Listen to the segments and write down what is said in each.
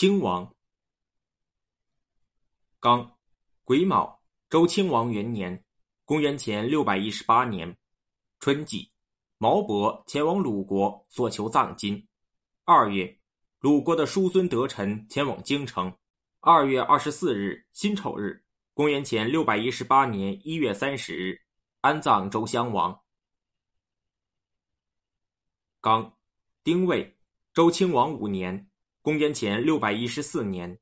亲王。刚，癸卯，周亲王元年，公元前六百一十八年，春季，毛伯前往鲁国索求藏金。二月，鲁国的叔孙得臣前往京城。二月二十四日，辛丑日，公元前六百一十八年一月三十日，安葬周襄王。刚，丁未，周亲王五年，公元前六百一十四年，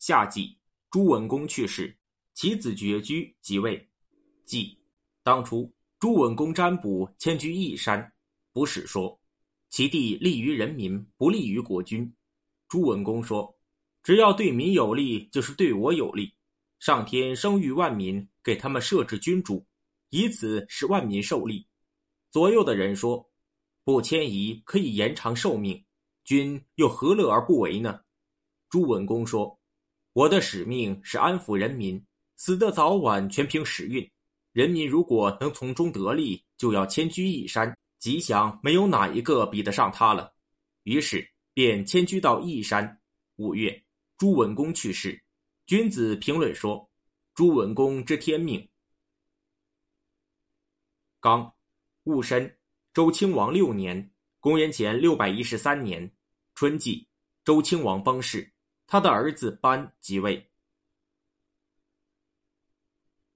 夏季，朱文公去世，其子绝居即位。即，当初朱文公占卜迁居义山，卜史说，其地利于人民，不利于国君。朱文公说，只要对民有利，就是对我有利。上天生育万民，给他们设置君主，以此使万民受利。左右的人说。不迁移可以延长寿命，君又何乐而不为呢？朱文公说：“我的使命是安抚人民，死的早晚全凭时运。人民如果能从中得利，就要迁居义山，吉祥没有哪一个比得上他了。”于是便迁居到义山。五月，朱文公去世，君子评论说：“朱文公知天命。”刚，戊申。周亲王六年，公元前六百一十三年，春季，周清王崩逝，他的儿子班即位。